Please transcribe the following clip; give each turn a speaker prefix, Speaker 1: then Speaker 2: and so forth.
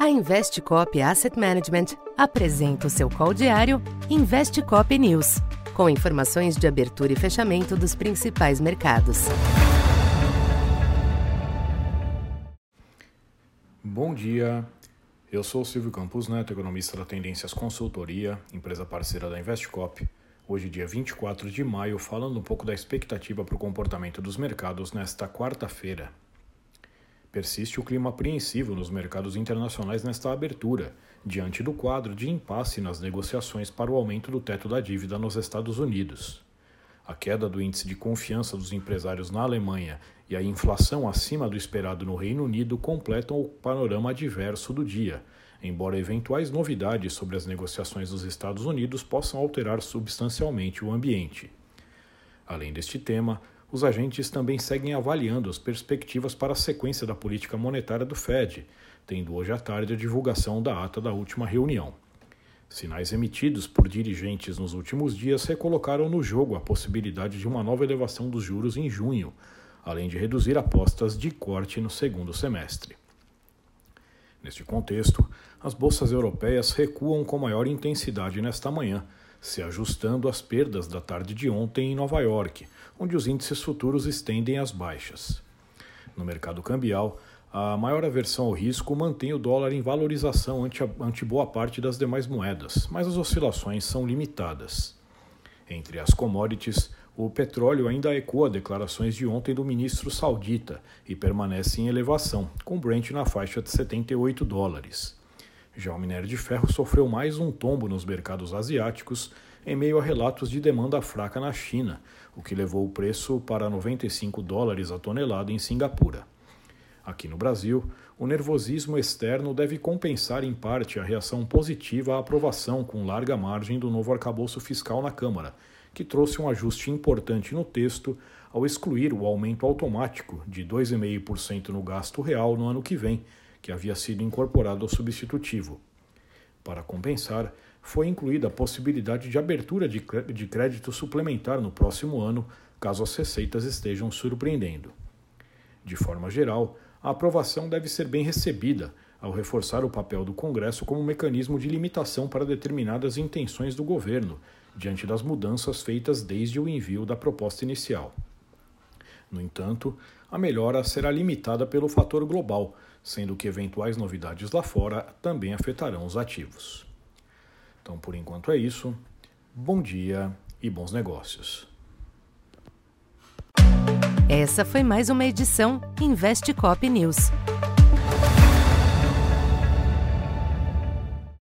Speaker 1: A Investcop Asset Management apresenta o seu call diário Investcop News, com informações de abertura e fechamento dos principais mercados.
Speaker 2: Bom dia, eu sou Silvio Campos Neto, economista da Tendências Consultoria, empresa parceira da Investcop. Hoje, dia 24 de maio, falando um pouco da expectativa para o comportamento dos mercados nesta quarta-feira. Persiste o clima apreensivo nos mercados internacionais nesta abertura, diante do quadro de impasse nas negociações para o aumento do teto da dívida nos Estados Unidos. A queda do índice de confiança dos empresários na Alemanha e a inflação acima do esperado no Reino Unido completam o panorama adverso do dia, embora eventuais novidades sobre as negociações dos Estados Unidos possam alterar substancialmente o ambiente. Além deste tema, os agentes também seguem avaliando as perspectivas para a sequência da política monetária do Fed, tendo hoje à tarde a divulgação da ata da última reunião. Sinais emitidos por dirigentes nos últimos dias recolocaram no jogo a possibilidade de uma nova elevação dos juros em junho, além de reduzir apostas de corte no segundo semestre. Neste contexto, as bolsas europeias recuam com maior intensidade nesta manhã, se ajustando às perdas da tarde de ontem em Nova York, onde os índices futuros estendem as baixas. No mercado cambial, a maior aversão ao risco mantém o dólar em valorização ante, a, ante boa parte das demais moedas, mas as oscilações são limitadas. Entre as commodities, o petróleo ainda ecoa declarações de ontem do ministro saudita e permanece em elevação, com Brent na faixa de 78 dólares. Já o minério de ferro sofreu mais um tombo nos mercados asiáticos em meio a relatos de demanda fraca na China, o que levou o preço para 95 dólares a tonelada em Singapura. Aqui no Brasil, o nervosismo externo deve compensar em parte a reação positiva à aprovação com larga margem do novo arcabouço fiscal na Câmara, que trouxe um ajuste importante no texto ao excluir o aumento automático de 2,5% no gasto real no ano que vem que havia sido incorporado ao substitutivo. Para compensar, foi incluída a possibilidade de abertura de crédito suplementar no próximo ano, caso as receitas estejam surpreendendo. De forma geral, a aprovação deve ser bem recebida, ao reforçar o papel do Congresso como mecanismo de limitação para determinadas intenções do governo, diante das mudanças feitas desde o envio da proposta inicial. No entanto, a melhora será limitada pelo fator global, sendo que eventuais novidades lá fora também afetarão os ativos. Então, por enquanto é isso. Bom dia e bons negócios.
Speaker 1: Essa foi mais uma edição Investe Cop News.